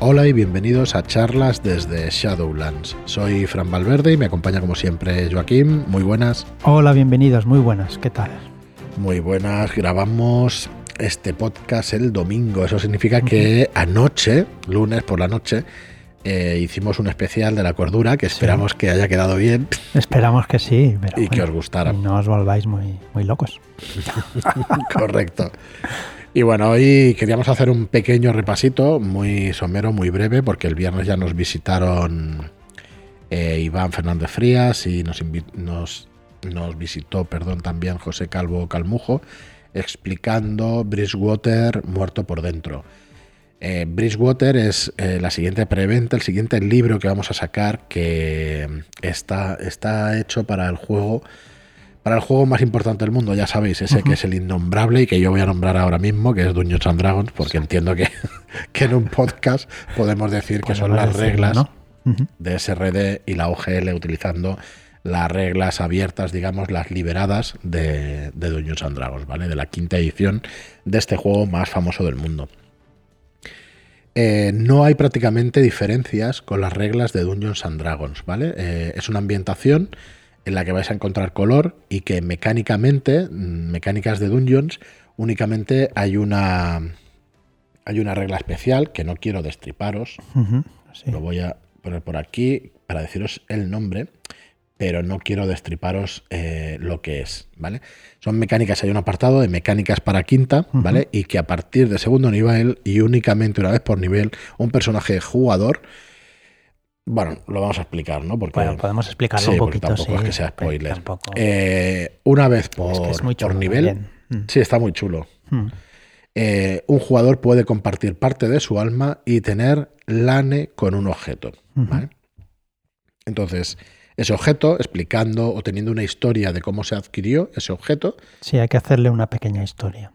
Hola y bienvenidos a charlas desde Shadowlands. Soy Fran Valverde y me acompaña como siempre Joaquín. Muy buenas. Hola, bienvenidos, muy buenas. ¿Qué tal? Muy buenas. Grabamos este podcast el domingo. Eso significa que anoche, lunes por la noche, eh, hicimos un especial de la cordura que esperamos que haya quedado bien. Esperamos que sí. Pero y que os gustara. No os volváis muy, muy locos. Correcto. Y bueno, hoy queríamos hacer un pequeño repasito, muy somero, muy breve, porque el viernes ya nos visitaron eh, Iván Fernández Frías y nos, nos, nos visitó perdón, también José Calvo Calmujo, explicando Bridgewater muerto por dentro. Eh, Bridgewater es eh, la siguiente preventa, el siguiente libro que vamos a sacar que está, está hecho para el juego para el juego más importante del mundo, ya sabéis, ese que es el innombrable y que yo voy a nombrar ahora mismo, que es Dungeons and Dragons, porque entiendo que, que, en un podcast podemos decir que son las reglas de SRD y la OGL utilizando las reglas abiertas, digamos, las liberadas de, de Dungeons and Dragons, ¿vale? De la quinta edición de este juego más famoso del mundo. Eh, no hay prácticamente diferencias con las reglas de Dungeons and Dragons, ¿vale? Eh, es una ambientación en la que vais a encontrar color y que mecánicamente, mm, mecánicas de dungeons, únicamente hay una hay una regla especial que no quiero destriparos. Lo voy a poner por aquí para deciros el nombre, pero no quiero destriparos eh, lo que es, ¿vale? Son mecánicas, hay un apartado de mecánicas para quinta, ¿vale? Y que a partir de segundo nivel y únicamente una vez por nivel, un personaje jugador bueno, lo vamos a explicar, ¿no? Porque, bueno, podemos explicarlo un poquito. Tampoco es que sea spoiler. Eh, una vez por, nivel. Mm. Sí, está muy chulo. Mm. Eh, un jugador puede compartir parte de su alma y tener lane con un objeto. Entonces, ese objeto, explicando o teniendo una historia de cómo se adquirió ese objeto. Sí, hay que hacerle una pequeña historia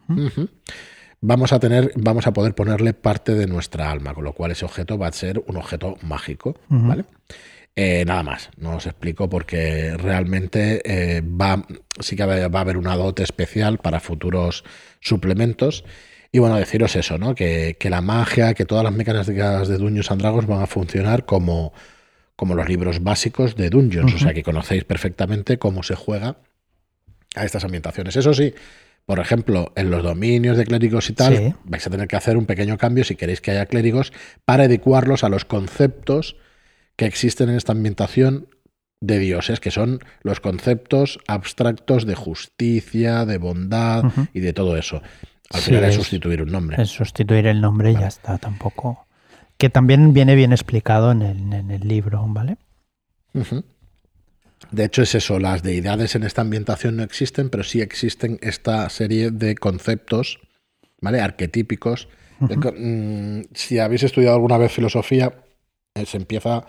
vamos a tener, vamos a poder ponerle parte de nuestra alma, con lo cual ese objeto va a ser un objeto mágico, ¿vale? Eh, nada más, no os explico porque realmente eh, va, sí que va a haber una dote especial para futuros suplementos. Y bueno, deciros eso, ¿no? Que, la magia, que todas las mecánicas de Dungeons and Dragons van a funcionar como, como los libros básicos de Dungeons. O sea que conocéis perfectamente cómo se juega a estas ambientaciones. Eso sí, por ejemplo, en los dominios de clérigos y tal, vais a tener que hacer un pequeño cambio si queréis que haya clérigos para adecuarlos a los conceptos que existen en esta ambientación de dioses, que son los conceptos abstractos de justicia, de bondad y de todo eso. Al final es, sustituir un nombre. Es sustituir el nombre y ya está, tampoco. Que también viene bien explicado en el, en el libro, ¿vale? De hecho, es eso, las deidades en esta ambientación no existen, pero sí existen esta serie de conceptos, ¿vale? Arquetípicos. Mm, si habéis estudiado alguna vez filosofía, eh, se empieza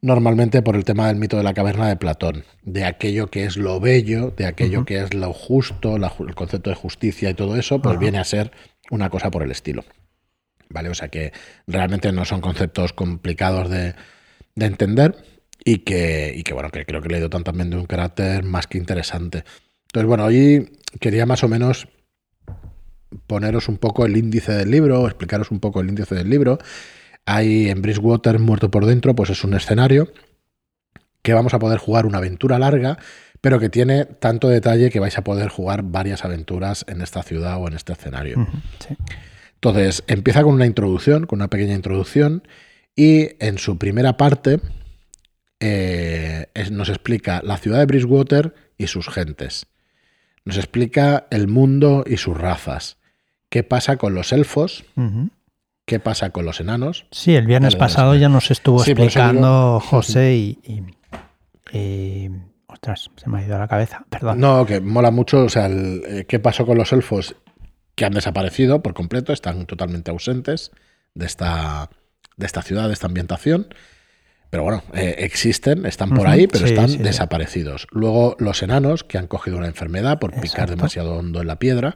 normalmente por el tema del mito de la caverna de Platón, de aquello que es lo bello, de aquello que es lo justo, el concepto de justicia y todo eso, pues viene a ser una cosa por el estilo. ¿Vale? O sea que realmente no son conceptos complicados de, de entender y que, y que bueno, que creo que le dio también de un carácter más que interesante. Entonces, bueno, hoy quería más o menos poneros un poco el índice del libro, explicaros un poco el índice del libro. Hay en Bridgewater, muerto por dentro, pues es un escenario que vamos a poder jugar una aventura larga, pero que tiene tanto detalle que vais a poder jugar varias aventuras en esta ciudad o en este escenario. Entonces, empieza con una introducción, con una pequeña introducción, y en su primera parte eh, nos explica la ciudad de Bridgewater y sus gentes. Nos explica el mundo y sus razas. ¿Qué pasa con los elfos? ¿Qué pasa con los enanos? Sí, el viernes pasado ya nos estuvo explicando José y, Ostras, se me ha ido la cabeza, perdón. No, que mola mucho, o sea, eh, qué pasó con los elfos que han desaparecido por completo, están totalmente ausentes de esta, de esta ciudad, de esta ambientación. Pero bueno, eh, existen, están por ahí, pero están desaparecidos. Luego los enanos, que han cogido una enfermedad por picar demasiado hondo en la piedra,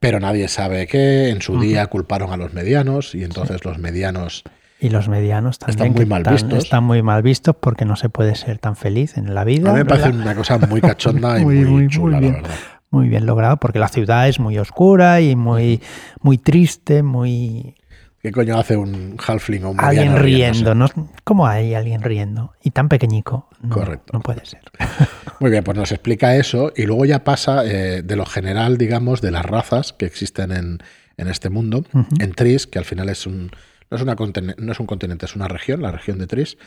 pero nadie sabe qué. En su día culparon a los medianos y entonces los medianos... Y los medianos también están muy mal vistos. Están muy mal vistos porque no se puede ser tan feliz en la vida. A mí me parece una cosa muy cachonda y muy, chula, la verdad. Muy bien logrado porque la ciudad es muy oscura y muy, muy triste, muy ¿Qué coño hace un halfling o un Alguien riendo, no, ¿cómo hay alguien riendo? Y tan pequeñico. Correcto. No puede ser. Muy bien, pues nos explica eso y luego ya pasa eh, de lo general, digamos, de las razas que existen en, este mundo, en Tris, que al final es un, no, es una no es un continente, es una región, la región de Tris.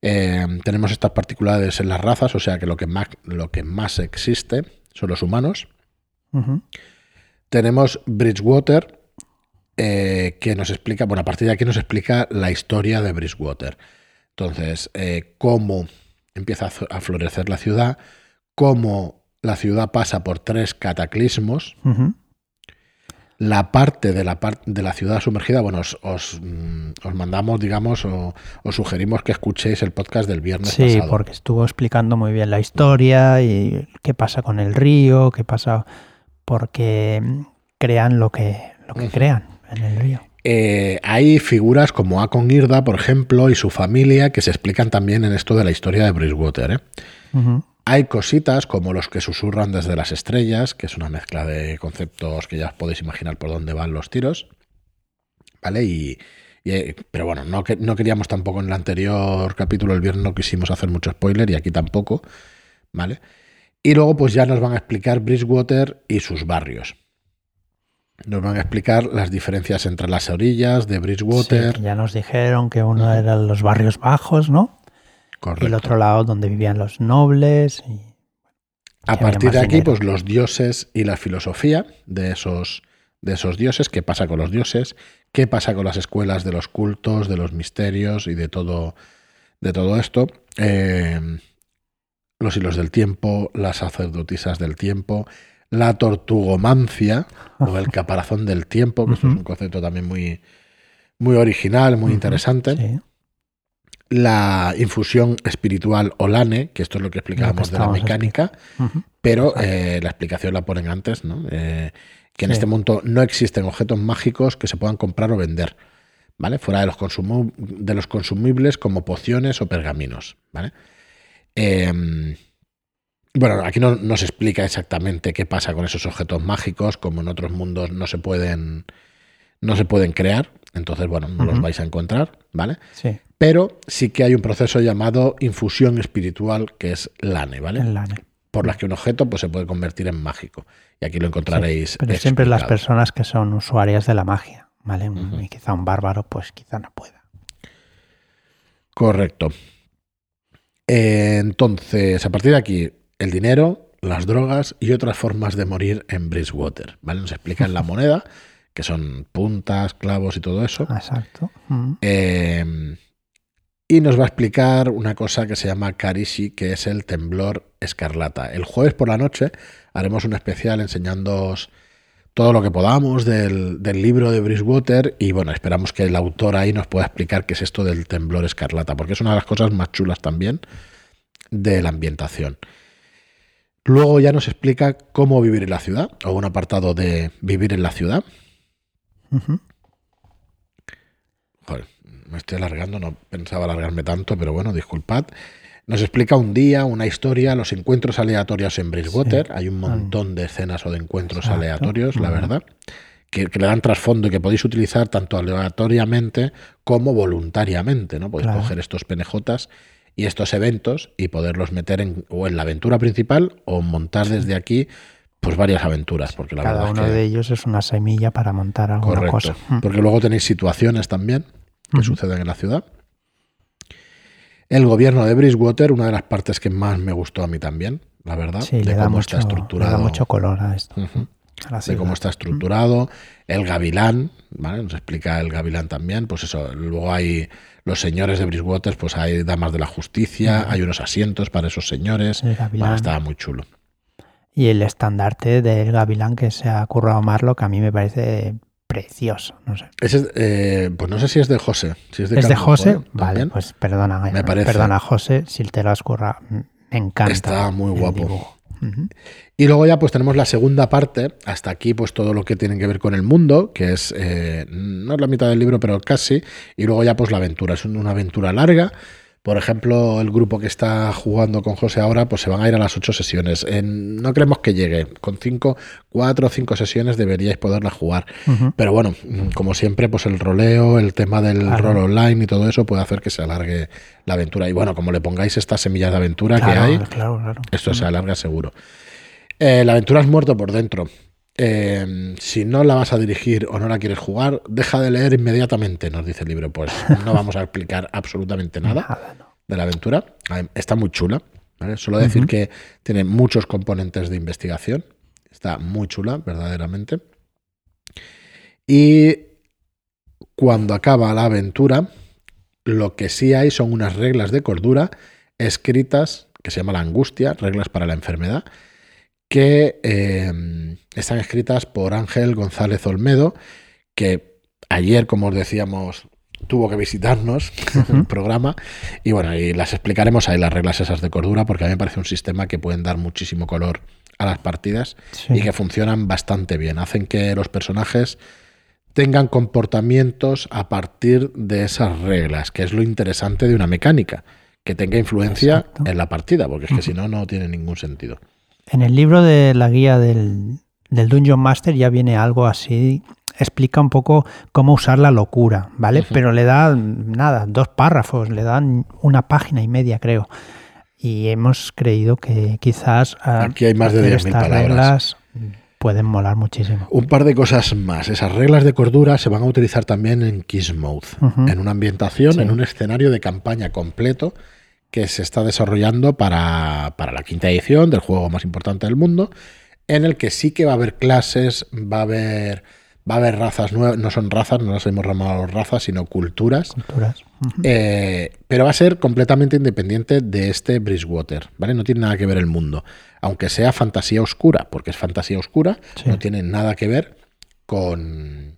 Eh, tenemos estas particularidades en las razas, o sea que lo que más, lo que más existe son los humanos. Tenemos Bridgewater, eh, que nos explica, bueno, a partir de aquí nos explica la historia de Bridgewater. Entonces, eh, cómo empieza a florecer la ciudad, cómo la ciudad pasa por tres cataclismos. La parte de la, parte de la ciudad sumergida, bueno, os, mm, mandamos, digamos, o os sugerimos que escuchéis el podcast del viernes sí, pasado. Porque estuvo explicando muy bien la historia y qué pasa con el río, qué pasa porque crean lo que, lo que crean en el río. Eh, hay figuras como Akon Irda, por ejemplo, y su familia que se explican también en esto de la historia de Bridgewater. ¿eh? Hay cositas como los que susurran desde las estrellas, que es una mezcla de conceptos que ya os podéis imaginar por dónde van los tiros. ¿Vale? Y, eh, pero bueno, no, no queríamos tampoco en el anterior capítulo, el viernes no quisimos hacer mucho spoiler y aquí tampoco. ¿Vale? Y luego pues ya nos van a explicar Bridgewater y sus barrios. Nos van a explicar las diferencias entre las orillas de Bridgewater. ya nos dijeron que uno eran los barrios bajos, ¿no? Correcto. Y el otro lado donde vivían los nobles. Y, a partir de aquí, pues los dioses y la filosofía de esos, de esos dioses, qué pasa con los dioses, qué pasa con las escuelas de los cultos, de los misterios y de todo, de todo esto. Eh, los hilos del tiempo, las sacerdotisas del tiempo, la tortugomancia o el caparazón del tiempo, que es un concepto también muy, muy original, muy interesante. La infusión espiritual Olane, que esto es lo que explicábamos de la mecánica, pero eh, la explicación la ponen antes, ¿no? Eh, que en este mundo no existen objetos mágicos que se puedan comprar o vender, ¿vale? Fuera de los, de los consumibles como pociones o pergaminos, ¿vale? Em, bueno, aquí no, se explica exactamente qué pasa con esos objetos mágicos, como en otros mundos no se pueden, no se pueden crear, entonces, bueno, no los vais a encontrar, ¿vale? Sí. Pero sí que hay un proceso llamado infusión espiritual, que es LANE, ¿vale? LANE. Por las que un objeto pues, se puede convertir en mágico. Y aquí lo encontraréis. pero siempre las personas que son usuarias de la magia, ¿vale? Y quizá un bárbaro, pues quizá no pueda. Correcto. entonces, a partir de aquí, el dinero, las drogas y otras formas de morir en Bridgewater. ¿vale? Nos explican la moneda, que son puntas, clavos y todo eso. Exacto. Eh, y nos va a explicar una cosa que se llama Karishi, que es el temblor escarlata. El jueves por la noche haremos un especial enseñándoos todo lo que podamos del, del, libro de Bridgewater y bueno, esperamos que el autor ahí nos pueda explicar qué es esto del temblor escarlata, porque es una de las cosas más chulas también de la ambientación. Luego ya nos explica cómo vivir en la ciudad, o un apartado de vivir en la ciudad. Joder, me estoy alargando, no pensaba alargarme tanto, pero bueno, disculpad. Nos explica un día, una historia, los encuentros aleatorios en Bridgewater. Hay un montón de escenas o de encuentros aleatorios, la verdad, que, le dan trasfondo y que podéis utilizar tanto aleatoriamente como voluntariamente. ¿no? Podéis coger estos penejotas y estos eventos y poderlos meter en, o en la aventura principal o montar desde aquí pues varias aventuras. Porque la Cada uno de ellos es una semilla para montar alguna cosa. Mm. Porque luego tenéis situaciones también que suceden en la ciudad. El gobierno de Bridgewater, una de las partes que más me gustó a mí también, la verdad, de cómo está estructurado. Le da mucho color a esto. de cómo está estructurado. El gavilán, ¿vale? Nos explica el gavilán también. Pues eso, luego hay los señores de Bridgewater, pues hay damas de la justicia, hay unos asientos para esos señores. estaba muy chulo. Y el estandarte del gavilán que se ha currado Marlo, que a mí me parece precioso. No sé. Eh, pues no sé si es de José. Si es de, José? vale, pues perdona. Me parece. Perdona, José, si te lo has currado. Me encanta. Está muy guapo. Y luego ya pues tenemos la segunda parte, hasta aquí pues todo lo que tiene que ver con el mundo, que es eh, no es la mitad del libro, pero casi, y luego ya pues la aventura, es una aventura larga, Por ejemplo, el grupo que está jugando con José ahora, pues se van a ir a las ocho sesiones. En- no creemos que llegue. Con cinco, cuatro o cinco sesiones deberíais poderla jugar. Pero bueno, como siempre, pues el roleo, el tema del Claro. rol online y todo eso puede hacer que se alargue la aventura. Y bueno, como le pongáis estas semillas de aventura que hay, claro, claro. esto se alarga seguro. Eh, la aventura es muerto por dentro. Eh, si no la vas a dirigir o no la quieres jugar, deja de leer inmediatamente, nos dice el libro. Pues no vamos a explicar absolutamente nada Nada, no. de la aventura. Está muy chula. ¿vale? Solo decir que tiene muchos componentes de investigación. Está muy chula, verdaderamente. Y cuando acaba la aventura, lo que sí hay son unas reglas de cordura escritas, que se llama la angustia, reglas para la enfermedad, que eh, están escritas por Ángel González Olmedo, que ayer, como os decíamos, tuvo que visitarnos en el programa. Y bueno, y las explicaremos ahí, las reglas esas de cordura, porque a mí me parece un sistema que pueden dar muchísimo color a las partidas Sí. y que funcionan bastante bien. Hacen que los personajes tengan comportamientos a partir de esas reglas, que es lo interesante de una mecánica, que tenga influencia Exacto. en la partida, porque es que si no, no tiene ningún sentido. En el libro de la guía del, del Dungeon Master ya viene algo así, explica un poco cómo usar la locura, ¿vale? Pero le da nada, dos párrafos, le dan una página y media, creo. Y hemos creído que quizás ah, Aquí hay más de hacer 10.000 estas palabras. reglas pueden molar muchísimo. Un par de cosas más. Esas reglas de cordura se van a utilizar también en Kissmouth, Ujú. en una ambientación, Sí. en un escenario de campaña completo que se está desarrollando para, para la quinta edición del juego más importante del mundo, en el que sí que va a haber clases, va a haber, va a haber razas nuevas, no son razas, no las hemos llamado razas, sino culturas. Culturas. Eh, pero va a ser completamente independiente de este Bridgewater, ¿vale? No tiene nada que ver el mundo. Aunque sea fantasía oscura, porque es fantasía oscura, Sí. no tiene nada que ver con,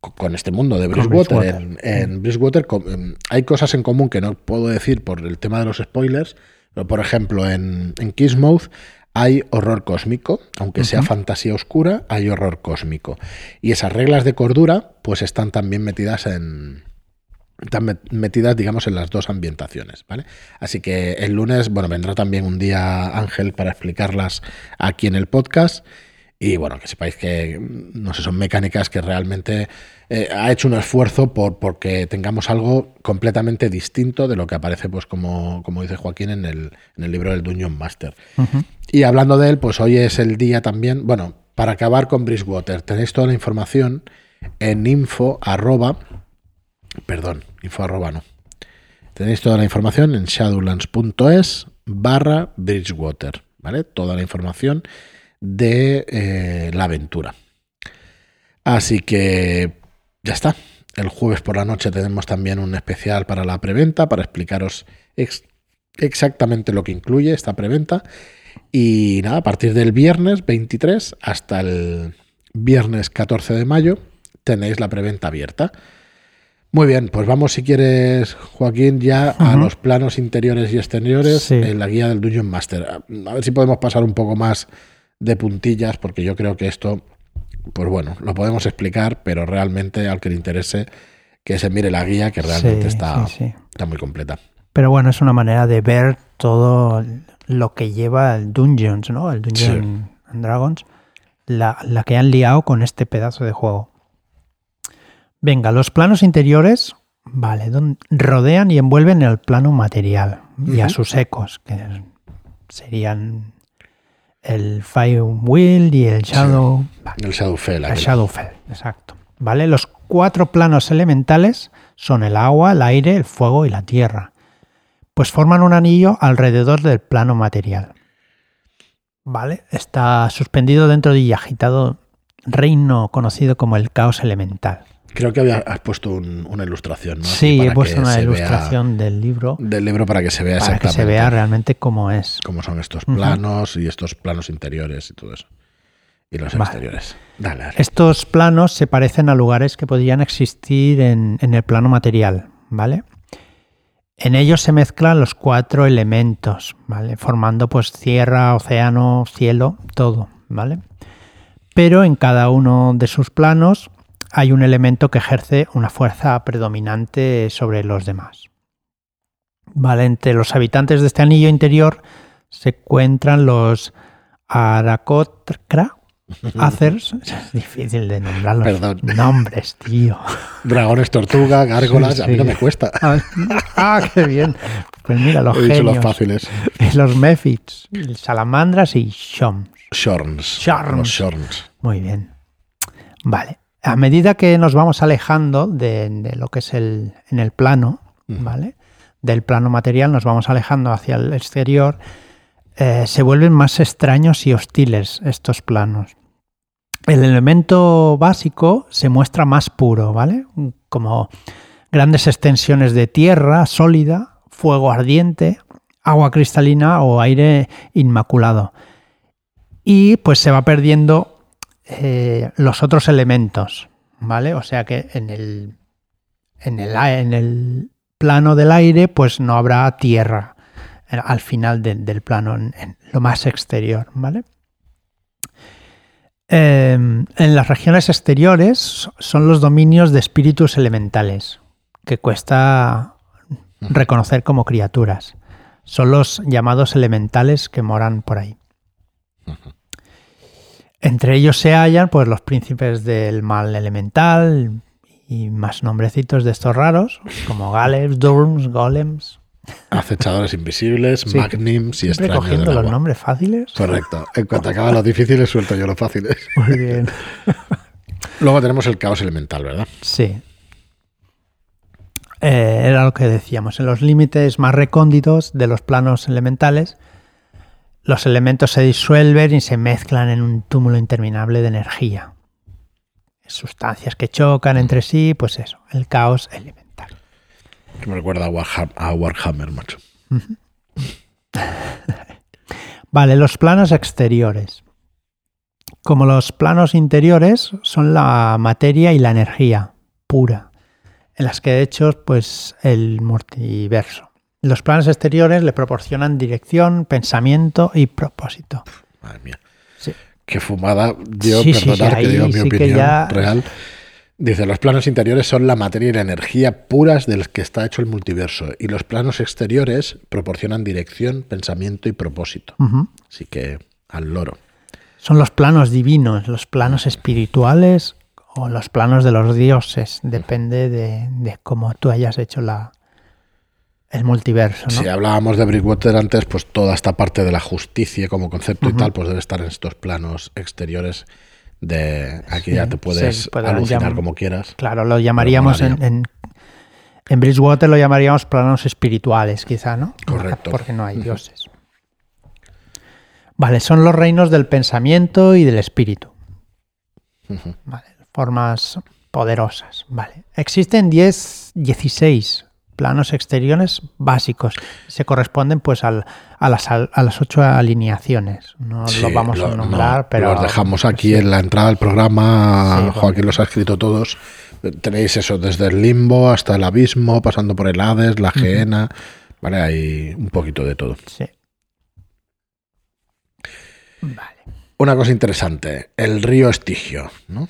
con- este mundo de Bridgewater. Bridgewater. En, en Bridgewater em, hay cosas en común que no puedo decir por el tema de los spoilers, pero por ejemplo en, en Kissmouth hay horror cósmico, aunque sea fantasía oscura, hay horror cósmico. Y esas reglas de cordura pues están también metidas en, están metidas, digamos, en las dos ambientaciones, ¿vale? Así que el lunes, bueno, vendrá también un día Ángel para explicarlas aquí en el podcast. Y bueno, que sepáis que, mm, no sé, son mecánicas que realmente eh, ha hecho un esfuerzo por porque tengamos algo completamente distinto de lo que aparece, pues como, como dice Joaquín, en el, en el libro del Dungeon Master. Y hablando de él, pues hoy es el día también, bueno, para acabar con Bridgewater, tenéis toda la información en info arroba, perdón, info arroba no. Tenéis toda la información en shadowlands.es barra Bridgewater, ¿vale? Toda la información de eh, la aventura. Así que ya está. El jueves por la noche tenemos también un especial para la preventa, para explicaros ex- exactamente lo que incluye esta preventa. Y nada, a partir del viernes 23 hasta el viernes 14 de mayo tenéis la preventa abierta. Muy bien, pues vamos si quieres, Joaquín, ya a los planos interiores y exteriores Sí. en la guía del Dungeon Master. A ver si podemos pasar un poco más de puntillas, porque yo creo que esto, pues bueno, lo podemos explicar, pero realmente al que le interese que se mire la guía, que realmente Sí, está, sí, sí. está muy completa. Pero bueno, es una manera de ver todo lo que lleva el Dungeons, ¿no? El Dungeon and Dragons, la, la que han liado con este pedazo de juego. Venga, los planos interiores, vale, don- rodean y envuelven el plano material y a sus ecos, que serían el Fire Wheel y el Shadow. vale. El Shadowfell. El aquel. Shadowfell, exacto. ¿Vale? Los cuatro planos elementales son el agua, el aire, el fuego y la tierra. Pues forman un anillo alrededor del plano material. ¿Vale? Está suspendido dentro y agitado reino conocido como el caos elemental. Creo que había- has puesto un- una ilustración, ¿no? Sí, he puesto una vea- ilustración del libro del libro para que se vea para que se vea realmente cómo es. cómo son estos planos y estos planos interiores y todo eso. Y los Vale. exteriores. Dale, dale. Estos planos se parecen a lugares que podrían existir en, en el plano material, ¿vale? En ellos se mezclan los cuatro elementos, ¿vale? Formando pues tierra, océano, cielo, todo, ¿vale? Pero en cada uno de sus planos hay un elemento que ejerce una fuerza predominante sobre los demás. Vale, entre los habitantes de este anillo interior se encuentran los Arakotra, Acers. Es difícil de nombrar los Perdón. nombres, tío. Dragones, tortuga, gárgolas, a mí no me cuesta. Ah, qué bien. Pues mira, los He dicho los fáciles. Los Mephits, salamandras y Shoms. Shorns. Shorns. Los Shorns. Muy bien. Vale. A medida que nos vamos alejando de, de lo que es el, en el plano. ¿vale? Del plano material, nos vamos alejando hacia el exterior, eh, se vuelven más extraños y hostiles estos planos. El elemento básico se muestra más puro, ¿vale? Como grandes extensiones de tierra sólida, fuego ardiente, agua cristalina o aire inmaculado. Y pues se va perdiendo eh, los otros elementos, ¿vale? O sea que en el, en el, en el plano del aire pues no habrá tierra eh, al final de- del plano, en, en lo más exterior, ¿vale? Eh, en las regiones exteriores son los dominios de espíritus elementales, que cuesta reconocer como criaturas. Son los llamados elementales que moran por ahí. Entre ellos se hallan pues, los príncipes del mal elemental y más nombrecitos de estos raros, como Galems, Durms, Golems. Acechadores invisibles, Sí. magnims y extraños cogiendo los nombres fáciles. Correcto. En cuanto acaban los difíciles, suelto yo los fáciles. Muy bien. Luego tenemos el caos elemental, ¿verdad? Sí. Eh, era lo que decíamos. En los límites más recónditos de los planos elementales, los elementos se disuelven y se mezclan en un túmulo interminable de energía. Sustancias que chocan entre sí, pues eso, el caos elemental. Que me recuerda a Warhammer, a Warhammer macho. Vale, los planos exteriores. Como los planos interiores son la materia y la energía pura, en las que de hecho pues el multiverso. Los planos exteriores le proporcionan dirección, pensamiento y propósito. Madre mía. Sí. Qué fumada. Yo, Sí, sí, sí, perdonar que digo mi opinión ya- real. Dice, los planos interiores son la materia y la energía puras del que está hecho el multiverso. Y los planos exteriores proporcionan dirección, pensamiento y propósito. Ujú. Así que al loro. Son los planos divinos, los planos espirituales o los planos de los dioses. Depende de, de cómo tú hayas hecho la, el multiverso. ¿no? Si hablábamos de Brickwater antes, pues toda esta parte de la justicia como concepto y tal, pues debe estar en estos planos exteriores de aquí Sí, ya te puedes puede alucinar como quieras. Claro, lo llamaríamos en, en, en Bridgewater lo llamaríamos planos espirituales, quizá, ¿no? Correcto. Porque no hay dioses. Vale, son los reinos del pensamiento y del espíritu. Vale, formas poderosas. Vale. Existen 10, 16 planos exteriores básicos. Se corresponden pues al- a, las, a las ocho alineaciones. No Sí, los vamos lo- a nombrar, no, pero... Los dejamos aquí sí. en la entrada del programa. Sí, bueno. Joaquín los ha escrito todos. Tenéis eso desde el limbo hasta el abismo, pasando por el Hades, la Geena. Vale, hay un poquito de todo. Sí. Vale. Una cosa interesante, el río Estigio, ¿no?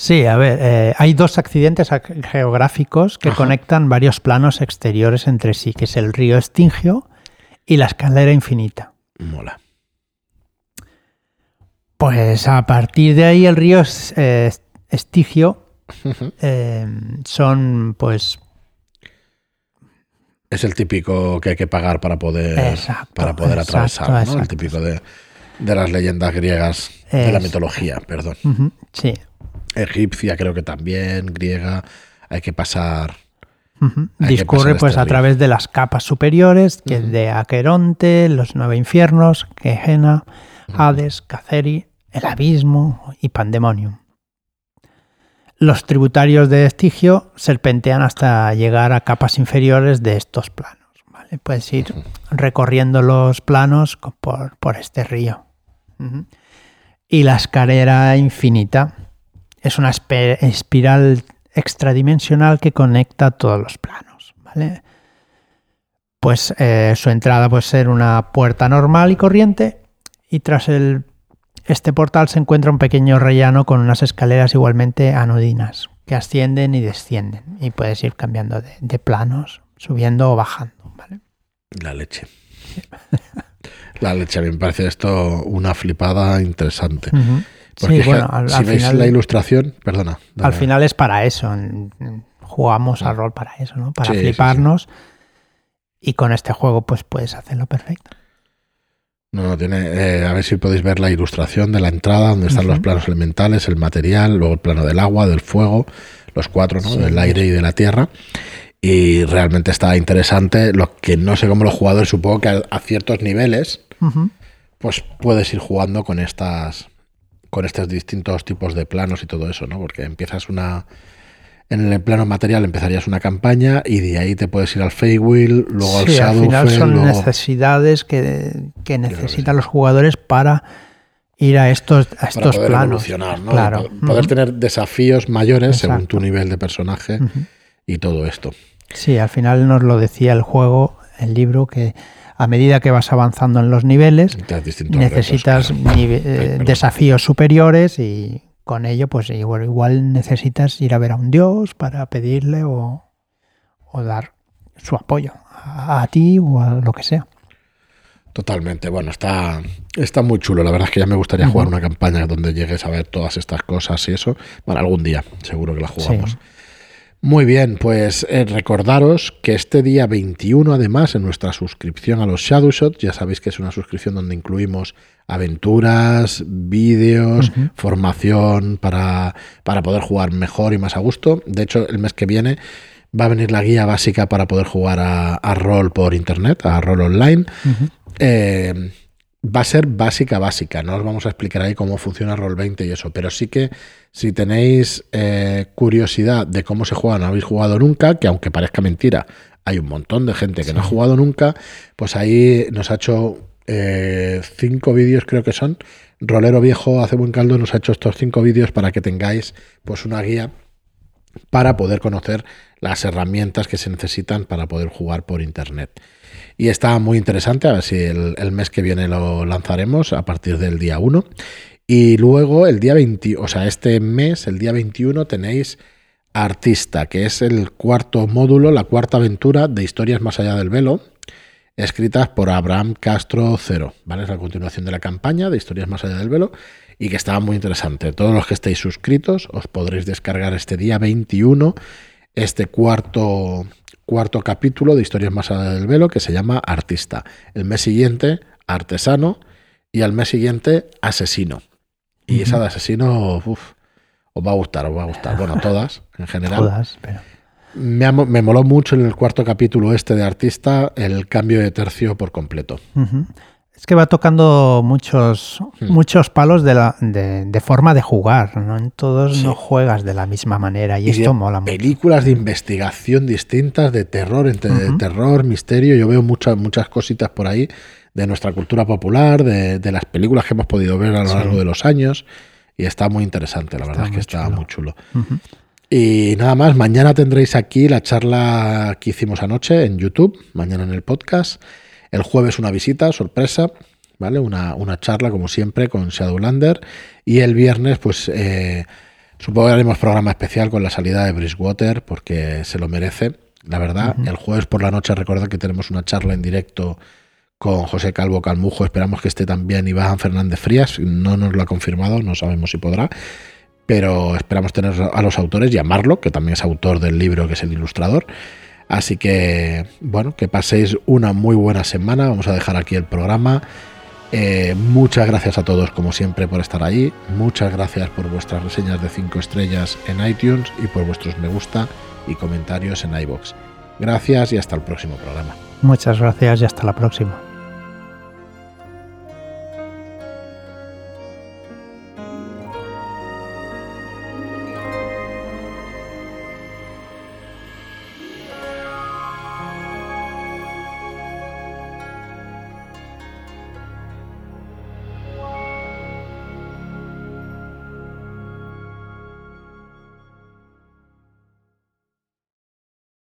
Sí, a ver, eh, hay dos accidentes ac- geográficos que Ajá. conectan varios planos exteriores entre sí, que es el río Estingio y la escalera infinita. Mola. Pues a partir de ahí el río eh, Estigio eh, son pues Es el típico que hay que pagar para poder, Exacto, para poder exacto, atravesar, ¿no? El típico de, de las leyendas griegas, de la mitología, perdón. sí, Egipcia creo que también, griega. Hay que pasar. discurre pasar pues este a río. través de las capas superiores, que es Ujú. de Aqueronte, los nueve infiernos, Gehenna, Hades, Caceri, el abismo y Pandemonium. Los tributarios de Estigio serpentean hasta llegar a capas inferiores de estos planos. ¿vale? Puedes ir recorriendo los planos por, por este río. Y la escalera infinita es una espiral extradimensional que conecta todos los planos. ¿vale? Pues eh, su entrada puede ser una puerta normal y corriente y tras el, este portal se encuentra un pequeño rellano con unas escaleras igualmente anodinas que ascienden y descienden y puedes ir cambiando de, de planos, subiendo o bajando. ¿vale? La leche. La leche, a mí me parece esto una flipada interesante. Porque Sí, bueno, al, si al veis final, la ilustración, perdona. al final es para eso. Jugamos al rol para eso, ¿no? Para Sí, sí, fliparnos. Y con este juego, pues puedes hacerlo perfecto. No, no, tiene. eh, a ver si podéis ver la ilustración de la entrada, donde están los planos elementales, el material, luego el plano del agua, del fuego, los cuatro, ¿no? Del aire y de la tierra. Y realmente está interesante. Lo que no sé cómo los jugadores, supongo que a, a ciertos niveles, pues puedes ir jugando con estas. Con estos distintos tipos de planos y todo eso, ¿no? Porque empiezas una. En el plano material empezarías una campaña y de ahí te puedes ir al Feywild, luego al Sí, al final Shadowfell, son luego- necesidades que, que que necesitan sí. los jugadores para ir a estos, a para estos poder planos. evolucionar, ¿no? Claro. Poder tener desafíos mayores según tu nivel de personaje y todo esto. Sí, al final nos lo decía el juego, el libro, que a medida que vas avanzando en los niveles, necesitas retos, claro. nive- Ay, eh, desafíos superiores y con ello, pues igual, igual necesitas ir a ver a un dios para pedirle o, o dar su apoyo a, a ti o a lo que sea. Totalmente. Bueno, está, está muy chulo. La verdad es que ya me gustaría jugar una campaña donde llegues a ver todas estas cosas y eso. Bueno, algún día, seguro que la jugamos. Sí. Muy bien, pues eh, recordaros que este día 21, además, en nuestra suscripción a los Shadowshot, ya sabéis que es una suscripción donde incluimos aventuras, vídeos, formación para, para poder jugar mejor y más a gusto. De hecho, el mes que viene va a venir la guía básica para poder jugar a, a rol por internet, a rol online. Eh, va a ser básica, básica. No os vamos a explicar ahí cómo funciona Roll 20 y eso, pero sí que si tenéis eh, curiosidad de cómo se juega, no habéis jugado nunca, que aunque parezca mentira, hay un montón de gente que no ha jugado nunca, pues ahí nos ha hecho eh, cinco vídeos, creo que son. Rolero Viejo hace buen caldo, nos ha hecho estos cinco vídeos para que tengáis pues una guía para poder conocer las herramientas que se necesitan para poder jugar por internet. Y está muy interesante, a ver si el, mes que viene lo lanzaremos a partir del día 1. Y luego el día 20, o sea, este mes, el día 21, tenéis Artista, que es el cuarto módulo, la cuarta aventura de Historias Más Allá del Velo, escritas por Abraham Castro Cero, ¿vale? Es la continuación de la campaña de Historias Más Allá del Velo y que estaba muy interesante. Todos los que estéis suscritos os podréis descargar este día 21 este cuarto, cuarto capítulo de Historias Más Allá del Velo que se llama Artista. El mes siguiente, Artesano y al mes siguiente, Asesino. Y esa de Asesino, uf, os va a gustar, os va a gustar. Bueno, todas en general. Todas, pero- Me, me moló mucho en el cuarto capítulo este de Artista el cambio de tercio por completo. Es que va tocando muchos, Hmm. muchos palos de, la, de, de forma de jugar. ¿no? En todos Sí. no juegas de la misma manera y, Y esto mola mucho. películas de investigación distintas, de terror, entre terror, misterio. Yo veo muchas, muchas cositas por ahí de nuestra cultura popular, de, de las películas que hemos podido ver a lo Sí. largo de los años. Y está muy interesante, la Está verdad es que está chulo. muy chulo. Y nada más, mañana tendréis aquí la charla que hicimos anoche en YouTube, mañana en el podcast. El jueves una visita, sorpresa, ¿vale? Una, una charla, como siempre, con Shadowlander. Y el viernes, pues eh, supongo que haremos programa especial con la salida de Bridgewater, porque se lo merece, la verdad. El jueves por la noche, recordad que tenemos una charla en directo con José Calvo Calmujo. Esperamos que esté también Iván Fernández Frías. No nos lo ha confirmado, no sabemos si podrá pero esperamos tener a los autores, llamarlo, que también es autor del libro, que es el ilustrador. Así que, bueno, que paséis una muy buena semana. Vamos a dejar aquí el programa. Eh, muchas gracias a todos, como siempre, por estar ahí. Muchas gracias por vuestras reseñas de 5 estrellas en iTunes y por vuestros me gusta y comentarios en iBox. Gracias y hasta el próximo programa. Muchas gracias y hasta la próxima.